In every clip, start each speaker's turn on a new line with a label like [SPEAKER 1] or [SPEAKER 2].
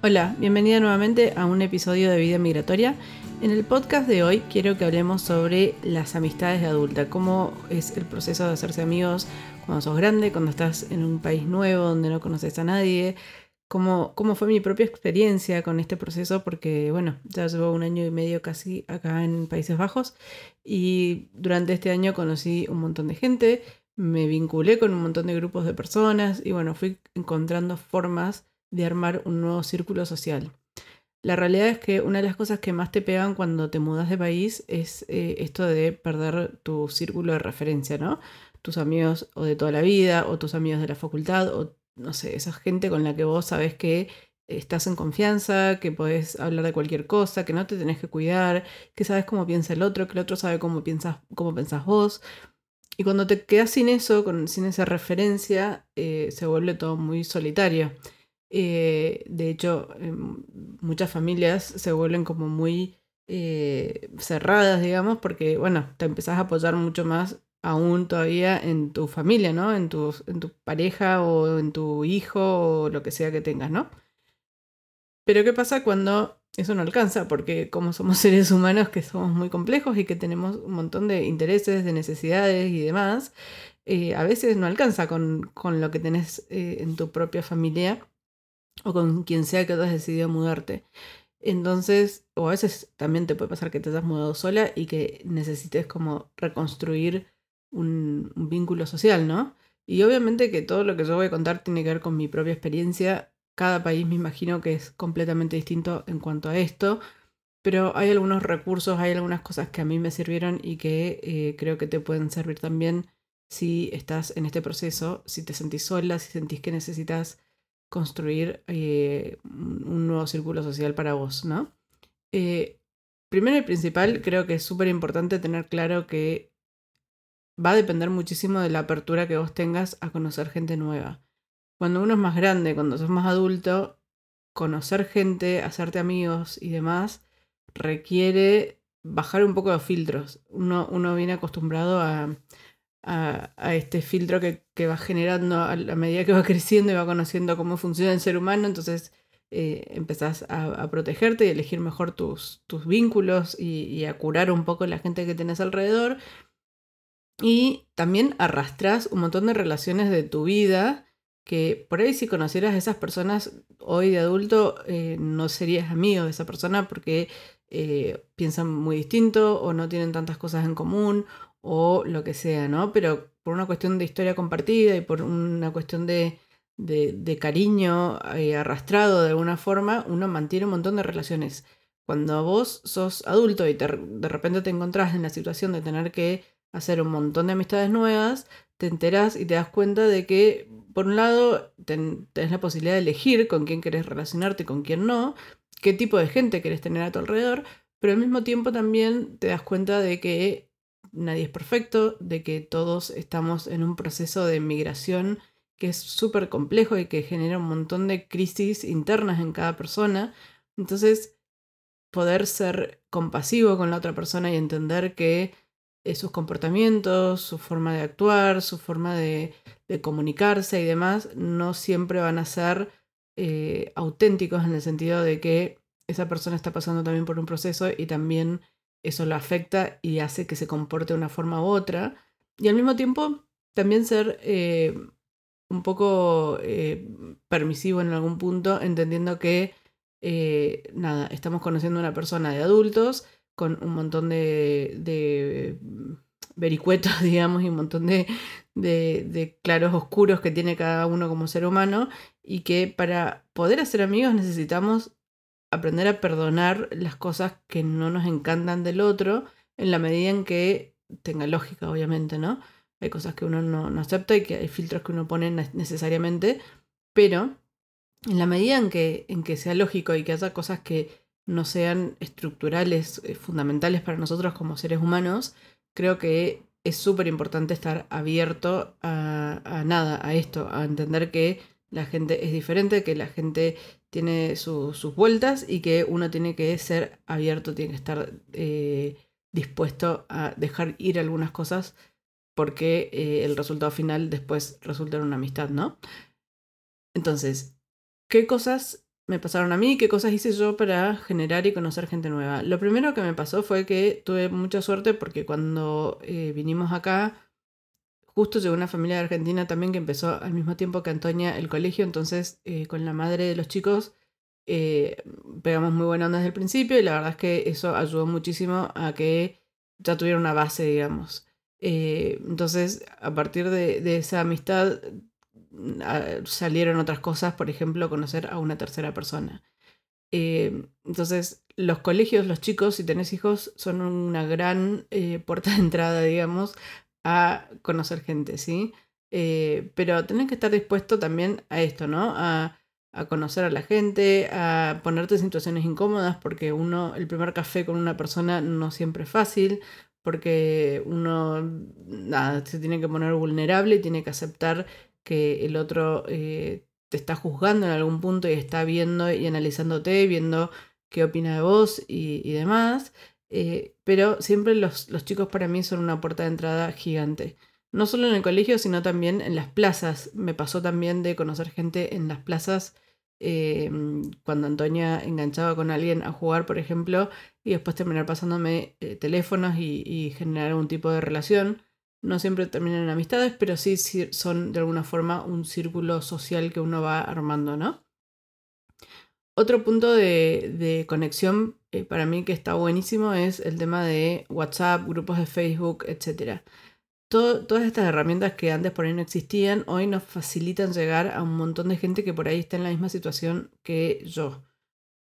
[SPEAKER 1] Hola, bienvenida nuevamente a un episodio de Vida Migratoria. En el podcast de hoy quiero que hablemos sobre las amistades de adulta, cómo es el proceso de hacerse amigos cuando sos grande, cuando estás en un país nuevo donde no conoces a nadie, cómo, cómo fue mi propia experiencia con este proceso, porque bueno, ya llevo un año y medio casi acá en Países Bajos y durante este año conocí un montón de gente, me vinculé con un montón de grupos de personas y bueno, fui encontrando formas de armar un nuevo círculo social. La realidad es que una de las cosas que más te pegan cuando te mudas de país es eh, esto de perder tu círculo de referencia, ¿no? Tus amigos o de toda la vida, o tus amigos de la facultad, o no sé, esa gente con la que vos sabes que estás en confianza, que podés hablar de cualquier cosa, que no te tenés que cuidar, que sabes cómo piensa el otro, que el otro sabe cómo piensas, cómo pensás vos. Y cuando te quedas sin eso, sin esa referencia, eh, se vuelve todo muy solitario. Eh, de hecho, em, muchas familias se vuelven como muy eh, cerradas, digamos, porque, bueno, te empezás a apoyar mucho más aún todavía en tu familia, ¿no? En tu, en tu pareja o en tu hijo o lo que sea que tengas, ¿no? Pero ¿qué pasa cuando eso no alcanza? Porque como somos seres humanos que somos muy complejos y que tenemos un montón de intereses, de necesidades y demás, eh, a veces no alcanza con, con lo que tenés en tu propia familia o con quien sea que hayas decidido mudarte. Entonces, o a veces también te puede pasar que te hayas mudado sola y que necesites como reconstruir un, vínculo social, ¿no? Y obviamente que todo lo que yo voy a contar tiene que ver con mi propia experiencia. Cada país me imagino que es completamente distinto en cuanto a esto, pero hay algunos recursos, hay algunas cosas que a mí me sirvieron y que eh, creo que te pueden servir también si estás en este proceso, si te sentís sola, si sentís que necesitas construir eh, un nuevo círculo social para vos, ¿no? Eh, primero y principal, creo que es súper importante tener claro que va a depender muchísimo de la apertura que vos tengas a conocer gente nueva. Cuando uno es más grande, cuando sos más adulto, conocer gente, hacerte amigos y demás, requiere bajar un poco los filtros. Uno, uno viene acostumbrado a, a, este filtro que, va generando a, medida que va creciendo y va conociendo cómo funciona el ser humano, entonces eh, empezás a, protegerte y elegir mejor tus, tus vínculos y, a curar un poco la gente que tenés alrededor. Y también arrastras un montón de relaciones de tu vida que por ahí si conocieras a esas personas hoy de adulto eh, no serías amigo de esa persona porque eh, piensan muy distinto o no tienen tantas cosas en común o lo que sea, ¿no? Pero por una cuestión de historia compartida y por una cuestión de, de, cariño eh, arrastrado de alguna forma, uno mantiene un montón de relaciones. Cuando vos sos adulto y de repente te encontrás en la situación de tener que hacer un montón de amistades nuevas, te enterás y te das cuenta de que, por un lado, tenés la posibilidad de elegir con quién querés relacionarte y con quién no, qué tipo de gente querés tener a tu alrededor, pero al mismo tiempo también te das cuenta de que nadie es perfecto, de que todos estamos en un proceso de migración que es súper complejo y que genera un montón de crisis internas en cada persona. Entonces, poder ser compasivo con la otra persona y entender que eh, sus comportamientos, su forma de actuar, su forma de, comunicarse y demás, no siempre van a ser eh, auténticos en el sentido de que esa persona está pasando también por un proceso y también eso lo afecta y hace que se comporte de una forma u otra. Y al mismo tiempo también ser eh, un poco eh, permisivo en algún punto, entendiendo que, eh, nada, estamos conociendo a una persona de adultos con un montón de, de vericuetos, digamos, y un montón de, de, claros oscuros que tiene cada uno como ser humano, y que para poder hacer amigos necesitamos aprender a perdonar las cosas que no nos encantan del otro en la medida en que tenga lógica, obviamente, ¿no? Hay cosas que uno no, acepta y que hay filtros que uno pone necesariamente, pero en la medida en que, en que sea lógico y que haya cosas que no sean estructurales, eh, fundamentales para nosotros como seres humanos, creo que es súper importante estar abierto a, a, nada, a esto, a entender que la gente es diferente, que la gente tiene sus vueltas y que uno tiene que ser abierto, tiene que estar eh, dispuesto a dejar ir algunas cosas porque eh, el resultado final después resulta en una amistad, ¿no? Entonces, ¿qué cosas me pasaron a mí, qué cosas hice yo para generar y conocer gente nueva. Lo primero que me pasó fue que tuve mucha suerte porque cuando eh, vinimos acá, justo llegó una familia de Argentina también que empezó al mismo tiempo que Antonia el colegio, entonces eh, con la madre de los chicos eh, pegamos muy buena onda desde el principio y la verdad es que eso ayudó muchísimo a que ya tuviera una base, digamos. entonces, a partir de, esa amistad salieron otras cosas, por ejemplo, conocer a una tercera persona. Eh, entonces, los colegios, los chicos, si tenés hijos, son una gran eh, puerta de entrada, digamos, a conocer gente, ¿sí? Eh, pero tenés que estar dispuesto también a esto, ¿no? A, a, conocer a la gente, a ponerte en situaciones incómodas, porque uno, el primer café con una persona no siempre es fácil, porque uno, nada, se tiene que poner vulnerable y tiene que aceptar que el otro eh, te está juzgando en algún punto y está viendo y analizándote, viendo qué opina de vos y, demás. Eh, pero siempre los, los, chicos para mí son una puerta de entrada gigante. No solo en el colegio, sino también en las plazas. Me pasó también de conocer gente en las plazas eh, cuando Antonia enganchaba con alguien a jugar, por ejemplo, y después terminar pasándome teléfonos y, generar algún tipo de relación. No siempre terminan en amistades, pero sí son de alguna forma un círculo social que uno va armando, ¿no? Otro punto de, conexión eh, para mí que está buenísimo es el tema de WhatsApp, grupos de Facebook, etc. todas estas herramientas que antes por ahí no existían, hoy nos facilitan llegar a un montón de gente que por ahí está en la misma situación que yo,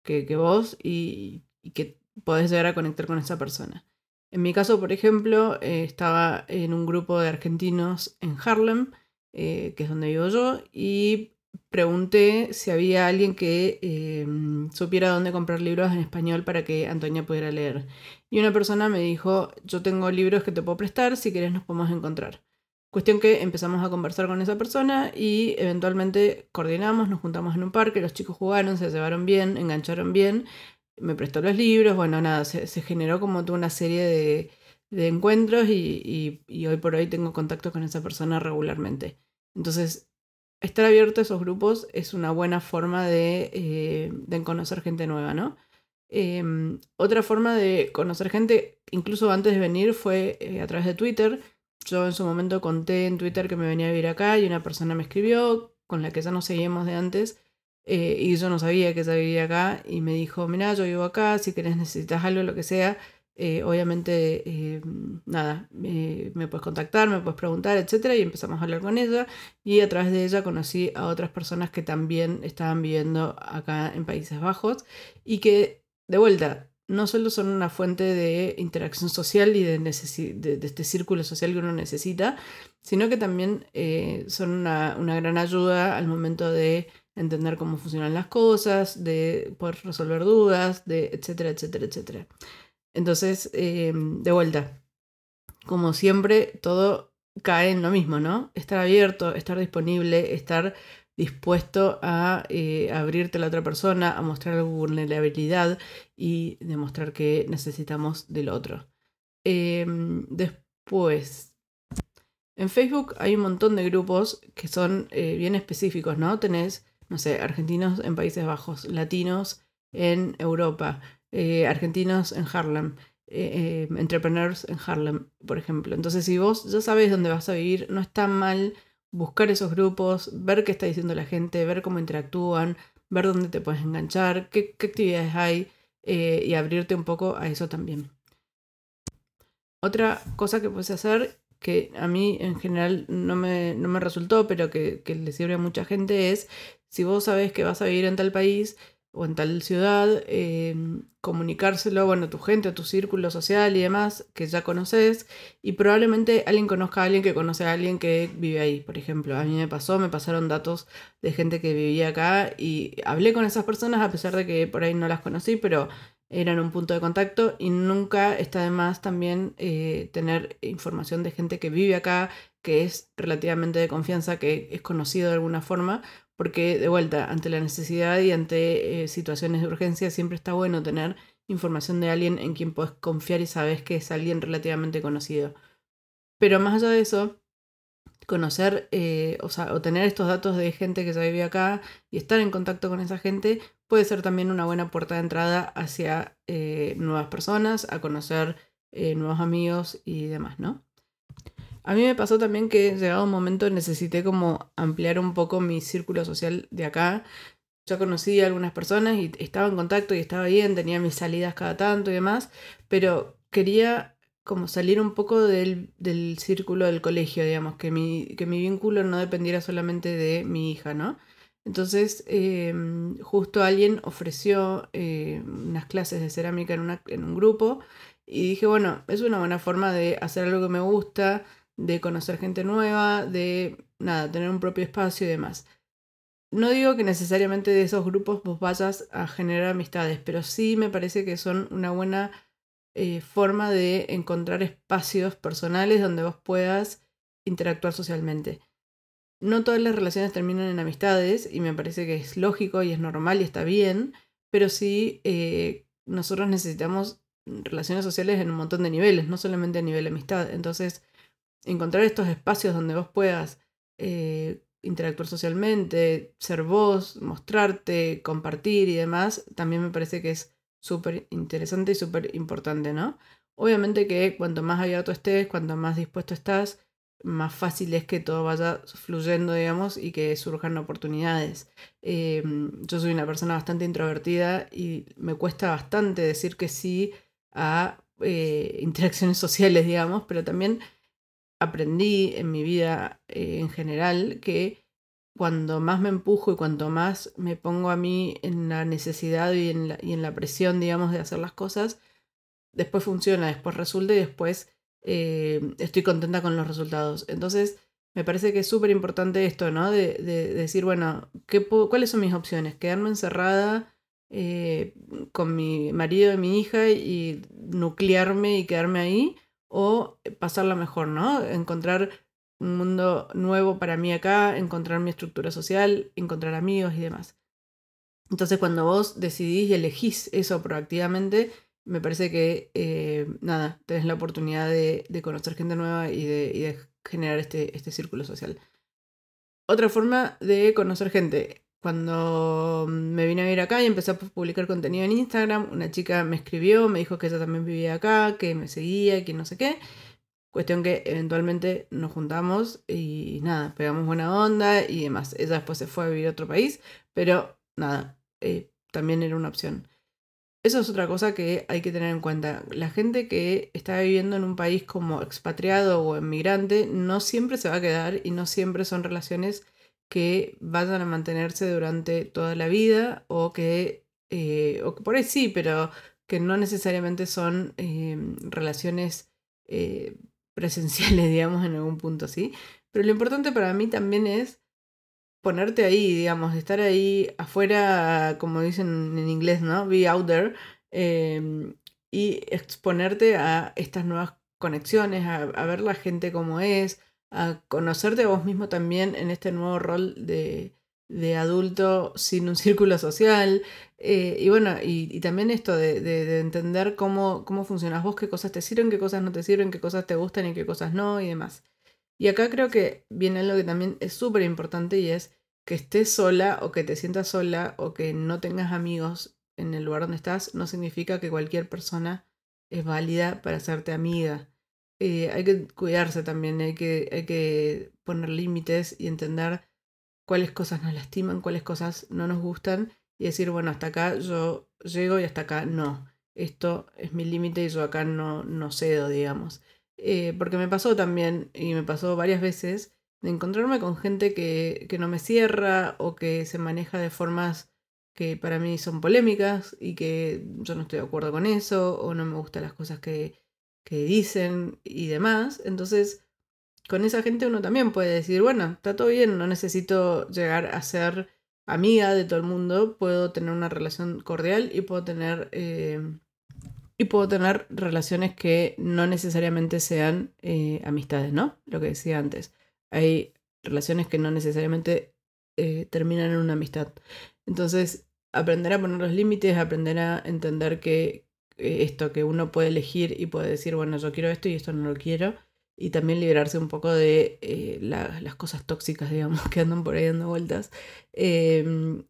[SPEAKER 1] que, vos, y, y que podés llegar a conectar con esa persona. En mi caso, por ejemplo, eh, estaba en un grupo de argentinos en Harlem, eh, que es donde vivo yo, y pregunté si había alguien que em, supiera dónde comprar libros en español para que Antonia pudiera leer. Y una persona me dijo, yo tengo libros que te puedo prestar, si querés nos podemos encontrar. Cuestión que empezamos a conversar con esa persona y eventualmente coordinamos, nos juntamos en un parque, los chicos jugaron, se llevaron bien, engancharon bien me prestó los libros, bueno, nada, se, generó como toda una serie de, encuentros y, hoy por hoy tengo contacto con esa persona regularmente. Entonces, estar abierto a esos grupos es una buena forma de, eh, conocer gente nueva, ¿no? Em, otra forma de conocer gente, incluso antes de venir, fue eh, a través de Twitter. Yo en su momento conté en Twitter que me venía a vivir acá y una persona me escribió, con la que ya nos seguíamos de antes, eh, y yo no sabía que ella vivía acá y me dijo, mira, yo vivo acá, si querés necesitas algo, lo que sea, eh, obviamente, eh, nada, me puedes contactar, me puedes preguntar, etc. Y empezamos a hablar con ella y a través de ella conocí a otras personas que también estaban viviendo acá en Países Bajos y que, de vuelta, no solo son una fuente de interacción social y de, de, este círculo social que uno necesita, sino que también son una, una gran ayuda al momento de entender cómo funcionan las cosas, de poder resolver dudas, de etcétera, etcétera, etcétera. Entonces, em, de vuelta, como siempre, todo cae en lo mismo, ¿no? Estar abierto, estar disponible, estar dispuesto a eh, abrirte a la otra persona, a mostrar vulnerabilidad y demostrar que necesitamos del otro. Em, después, en Facebook hay un montón de grupos que son eh, bien específicos, ¿no? Tenés no sé, argentinos en Países Bajos, latinos en Europa, eh, argentinos en Harlem, eh, eh, entrepreneurs en Harlem, por ejemplo. Entonces, si vos ya sabes dónde vas a vivir, no está mal buscar esos grupos, ver qué está diciendo la gente, ver cómo interactúan, ver dónde te puedes enganchar, qué, actividades hay y abrirte un poco a eso también. Otra cosa que puedes hacer que a mí en general no me, no me resultó, pero que, que, le sirve a mucha gente, es si vos sabés que vas a vivir en tal país o en tal ciudad, em, comunicárselo bueno, a tu gente, a tu círculo social y demás que ya conoces y probablemente alguien conozca a alguien que conoce a alguien que vive ahí, por ejemplo. A mí me pasó, me pasaron datos de gente que vivía acá y hablé con esas personas a pesar de que por ahí no las conocí, pero eran un punto de contacto y nunca está de más también eh, tener información de gente que vive acá, que es relativamente de confianza, que es conocido de alguna forma, porque de vuelta, ante la necesidad y ante eh, situaciones de urgencia, siempre está bueno tener información de alguien en quien puedes confiar y sabes que es alguien relativamente conocido. Pero más allá de eso, conocer, eh, o sea, o tener estos datos de gente que ya vive acá y estar en contacto con esa gente puede ser también una buena puerta de entrada hacia eh, nuevas personas, a conocer nuevos amigos y demás, ¿no? A mí me pasó también que llegado un momento necesité como ampliar un poco mi círculo social de acá. Yo conocí a algunas personas y estaba en contacto y estaba bien, tenía mis salidas cada tanto y demás, pero quería como salir un poco del, círculo del colegio, digamos, que mi, que mi vínculo no dependiera solamente de mi hija, ¿no? Entonces, em, justo alguien ofreció eh, unas clases de cerámica en, en un grupo y dije, bueno, es una buena forma de hacer algo que me gusta, de conocer gente nueva, de, nada, tener un propio espacio y demás. No digo que necesariamente de esos grupos vos vayas a generar amistades, pero sí me parece que son una buena eh, forma de encontrar espacios personales donde vos puedas interactuar socialmente no todas las relaciones terminan en amistades y me parece que es lógico y es normal y está bien, pero sí eh, nosotros necesitamos relaciones sociales en un montón de niveles, no solamente a nivel amistad. Entonces, encontrar estos espacios donde vos puedas eh, interactuar socialmente, ser vos, mostrarte, compartir y demás, también me parece que es súper interesante y súper importante, ¿no? Obviamente que cuanto más abierto estés, cuanto más dispuesto estás, más fácil es que todo vaya fluyendo, digamos, y que surjan oportunidades. Eh, yo soy una persona bastante introvertida y me cuesta bastante decir que sí a eh, interacciones sociales, digamos, pero también aprendí en mi vida eh, en general que cuando más me empujo y cuanto más me pongo a mí en la necesidad y en la, y en la presión, digamos, de hacer las cosas, después funciona, después resulta y después eh, estoy contenta con los resultados. Entonces, me parece que es súper importante esto, ¿no? De, decir, bueno, ¿qué ¿cuáles son mis opciones? Quedarme encerrada eh, con mi marido y mi hija y nuclearme y quedarme ahí o pasarla mejor, ¿no? Encontrar un mundo nuevo para mí acá, encontrar mi estructura social, encontrar amigos y demás. Entonces cuando vos decidís y elegís eso proactivamente, me parece que, eh, nada, tenés la oportunidad de, conocer gente nueva y de, generar este, este círculo social. Otra forma de conocer gente. Cuando me vine a vivir acá y empecé a publicar contenido en Instagram, una chica me escribió, me dijo que ella también vivía acá, que me seguía, que no sé qué. Cuestión que eventualmente nos juntamos y nada, pegamos buena onda y demás. Ella después se fue a vivir a otro país, pero nada, eh, también era una opción. Eso es otra cosa que hay que tener en cuenta. La gente que está viviendo en un país como expatriado o emigrante no siempre se va a quedar y no siempre son relaciones que vayan a mantenerse durante toda la vida o que, eh, o por ahí sí, pero que no necesariamente son em, relaciones eh, presenciales, digamos, en algún punto, ¿sí? Pero lo importante para mí también es ponerte ahí, digamos, estar ahí afuera, como dicen en inglés, ¿no? Be out there. Em, y exponerte a estas nuevas conexiones, a, ver la gente como es, a conocerte a vos mismo también en este nuevo rol de, adulto sin un círculo social. Eh, y bueno, y, también esto de, entender cómo, cómo funcionas vos, qué cosas te sirven, qué cosas no te sirven, qué cosas te gustan y qué cosas no y demás. Y acá creo que viene algo que también es súper importante y es que estés sola o que te sientas sola o que no tengas amigos en el lugar donde estás, no significa que cualquier persona es válida para hacerte amiga. Eh, hay que cuidarse también, hay que, hay que poner límites y entender cuáles cosas nos lastiman, cuáles cosas no nos gustan y decir, bueno, hasta acá yo llego y hasta acá no. Esto es mi límite y yo acá no, no cedo, digamos. Eh, porque me pasó también, y me pasó varias veces, de encontrarme con gente que, que no me cierra o que se maneja de formas que para mí son polémicas y que yo no estoy de acuerdo con eso o no me gustan las cosas que, que dicen y demás. Entonces, con esa gente uno también puede decir, bueno, está todo bien, no necesito llegar a ser amiga de todo el mundo, puedo tener una relación cordial y puedo tener eh, y puedo tener relaciones que no necesariamente sean eh, amistades, ¿no? Lo que decía antes. Hay relaciones que no necesariamente eh, terminan en una amistad. Entonces, aprender a poner los límites, aprender a entender que esto, que uno puede elegir y puede decir, bueno, yo quiero esto y esto no lo quiero. Y también liberarse un poco de eh, las cosas tóxicas, digamos, que andan por ahí dando vueltas. Em,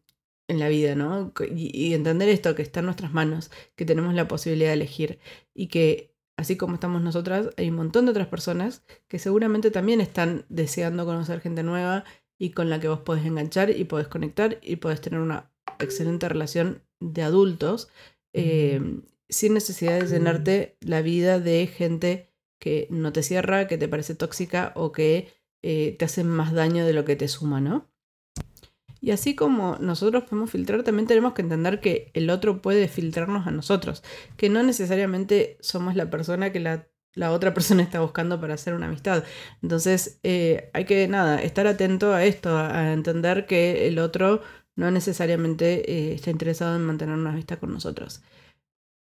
[SPEAKER 1] en la vida, ¿no? Y, entender esto, que está en nuestras manos, que tenemos la posibilidad de elegir y que así como estamos nosotras, hay un montón de otras personas que seguramente también están deseando conocer gente nueva y con la que vos podés enganchar y podés conectar y podés tener una excelente relación de adultos eh, sin necesidad de llenarte la vida de gente que no te cierra, que te parece tóxica o que eh, te hace más daño de lo que te suma, ¿no? Y así como nosotros podemos filtrar, también tenemos que entender que el otro puede filtrarnos a nosotros, que no necesariamente somos la persona que la, otra persona está buscando para hacer una amistad. Entonces eh, hay que, nada, estar atento a esto, a entender que el otro no necesariamente eh, está interesado en mantener una amistad con nosotros.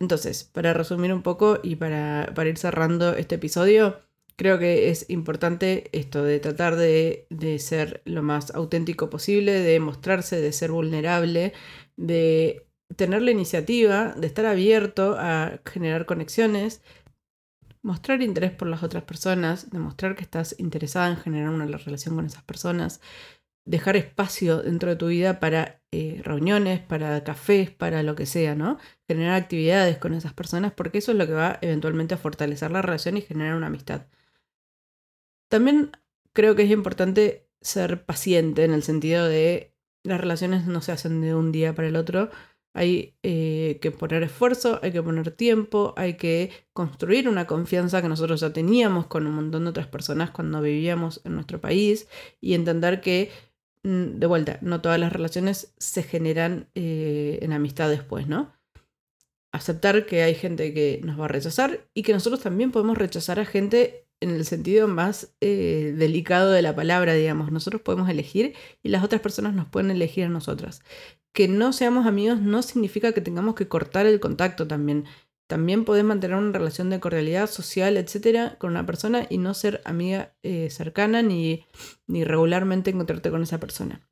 [SPEAKER 1] Entonces, para resumir un poco y para, para ir cerrando este episodio, creo que es importante esto de tratar de, ser lo más auténtico posible, de mostrarse, de ser vulnerable, de tener la iniciativa, de estar abierto a generar conexiones, mostrar interés por las otras personas, demostrar que estás interesada en generar una relación con esas personas, dejar espacio dentro de tu vida para eh, reuniones, para cafés, para lo que sea, ¿no? Generar actividades con esas personas porque eso es lo que va eventualmente a fortalecer la relación y generar una amistad. También creo que es importante ser paciente en el sentido de las relaciones no se hacen de un día para el otro. Hay eh, que poner esfuerzo, hay que poner tiempo, hay que construir una confianza que nosotros ya teníamos con un montón de otras personas cuando vivíamos en nuestro país y entender que, de vuelta, no todas las relaciones se generan eh, en amistad después, ¿no? Aceptar que hay gente que nos va a rechazar y que nosotros también podemos rechazar a gente en el sentido más eh, delicado de la palabra, digamos. Nosotros podemos elegir y las otras personas nos pueden elegir a nosotras. Que no seamos amigos no significa que tengamos que cortar el contacto también. También podés mantener una relación de cordialidad social, etcétera, con una persona y no ser amiga eh, cercana ni, ni, regularmente encontrarte con esa persona.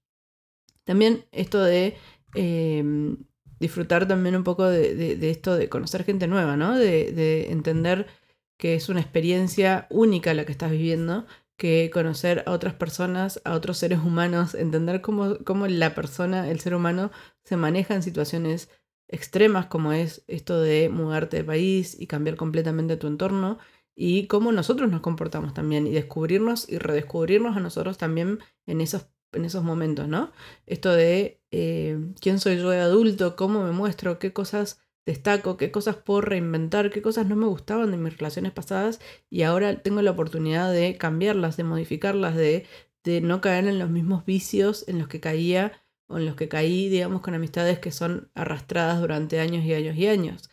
[SPEAKER 1] También esto de em, disfrutar también un poco de, esto de conocer gente nueva, ¿no? De, de entender que es una experiencia única la que estás viviendo, que conocer a otras personas, a otros seres humanos, entender cómo, cómo la persona, el ser humano, se maneja en situaciones extremas como es esto de mudarte de país y cambiar completamente tu entorno y cómo nosotros nos comportamos también y descubrirnos y redescubrirnos a nosotros también en esos, en esos momentos, ¿no? Esto de eh, quién soy yo de adulto, cómo me muestro, qué cosas destaco, qué cosas puedo reinventar, qué cosas no me gustaban de mis relaciones pasadas y ahora tengo la oportunidad de cambiarlas, de modificarlas, de, de no caer en los mismos vicios en los que caía en los que caí, digamos, con amistades que son arrastradas durante años y años y años.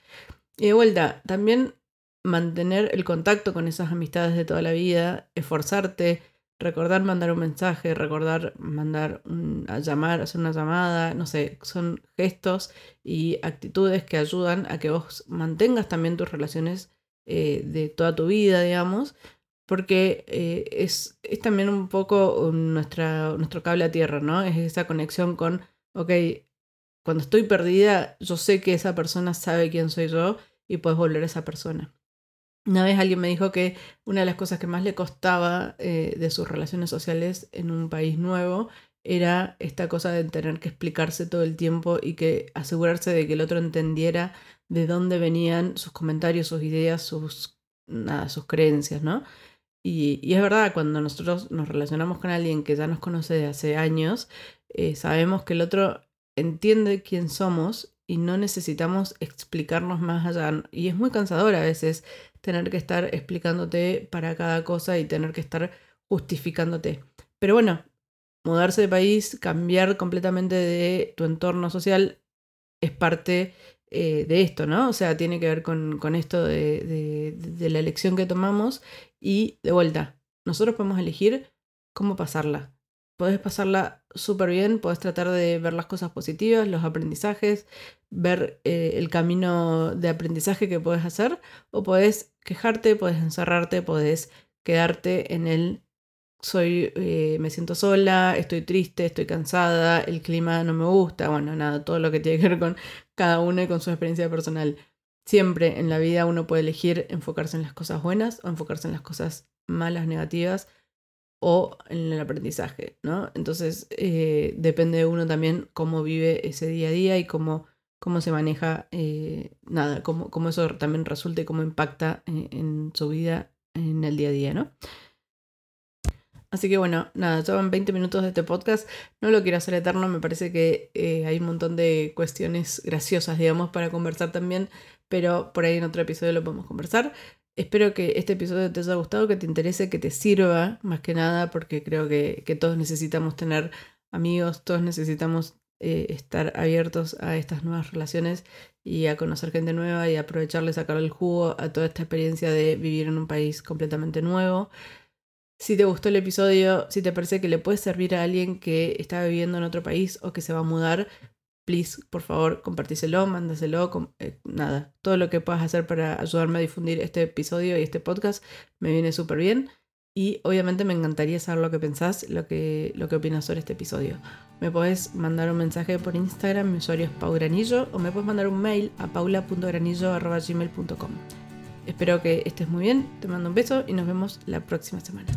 [SPEAKER 1] Y de vuelta, también mantener el contacto con esas amistades de toda la vida, esforzarte, recordar mandar un mensaje, recordar mandar a llamar, hacer una llamada, no sé, son gestos y actitudes que ayudan a que vos mantengas también tus relaciones eh, de toda tu vida, digamos, porque eh, es, es, también un poco nuestra, nuestro cable a tierra, ¿no? Es esa conexión con, ok, cuando estoy perdida, yo sé que esa persona sabe quién soy yo y puedes volver a esa persona. Una vez alguien me dijo que una de las cosas que más le costaba eh, de sus relaciones sociales en un país nuevo era esta cosa de tener que explicarse todo el tiempo y que asegurarse de que el otro entendiera de dónde venían sus comentarios, sus ideas, sus, nada, sus creencias, ¿no? Y, es verdad, cuando nosotros nos relacionamos con alguien que ya nos conoce de hace años, eh, sabemos que el otro entiende quién somos y no necesitamos explicarnos más allá. Y es muy cansador a veces tener que estar explicándote para cada cosa y tener que estar justificándote. Pero bueno, mudarse de país, cambiar completamente de tu entorno social es parte eh, de esto, ¿no? O sea, tiene que ver con, esto de, de la elección que tomamos y de vuelta, nosotros podemos elegir cómo pasarla. Podés pasarla súper bien, podés tratar de ver las cosas positivas, los aprendizajes, ver eh, el camino de aprendizaje que puedes hacer, o podés quejarte, podés encerrarte, podés quedarte en el soy, eh, me siento sola, estoy triste, estoy cansada, el clima no me gusta, bueno, nada, todo lo que tiene que ver con cada uno y con su experiencia personal. Siempre en la vida uno puede elegir enfocarse en las cosas buenas o enfocarse en las cosas malas, negativas, o en el aprendizaje, ¿no? Entonces eh, depende de uno también cómo vive ese día a día y cómo, cómo se maneja, eh, nada, cómo, cómo, eso también resulta y cómo impacta en, en, su vida en el día a día, ¿no? Así que bueno, nada, llevan 20 minutos de este podcast. No lo quiero hacer eterno, me parece que eh, hay un montón de cuestiones graciosas, digamos, para conversar también, pero por ahí en otro episodio lo podemos conversar. Espero que este episodio te haya gustado, que te interese, que te sirva, más que nada, porque creo que, todos necesitamos tener amigos, todos necesitamos eh, estar abiertos a estas nuevas relaciones y a conocer gente nueva y aprovecharle, sacar el jugo a toda esta experiencia de vivir en un país completamente nuevo. Si te gustó el episodio, si te parece que le puede servir a alguien que está viviendo en otro país o que se va a mudar, please, por favor, compartíselo, mándaselo, eh, nada, todo lo que puedas hacer para ayudarme a difundir este episodio y este podcast me viene súper bien. Y obviamente me encantaría saber lo que pensás, lo que, lo que opinas sobre este episodio. Me puedes mandar un mensaje por Instagram, mi usuario es paugranillo, o me puedes mandar un mail a paula.granillo.gmail.com. Espero que estés muy bien, te mando un beso y nos vemos la próxima semana.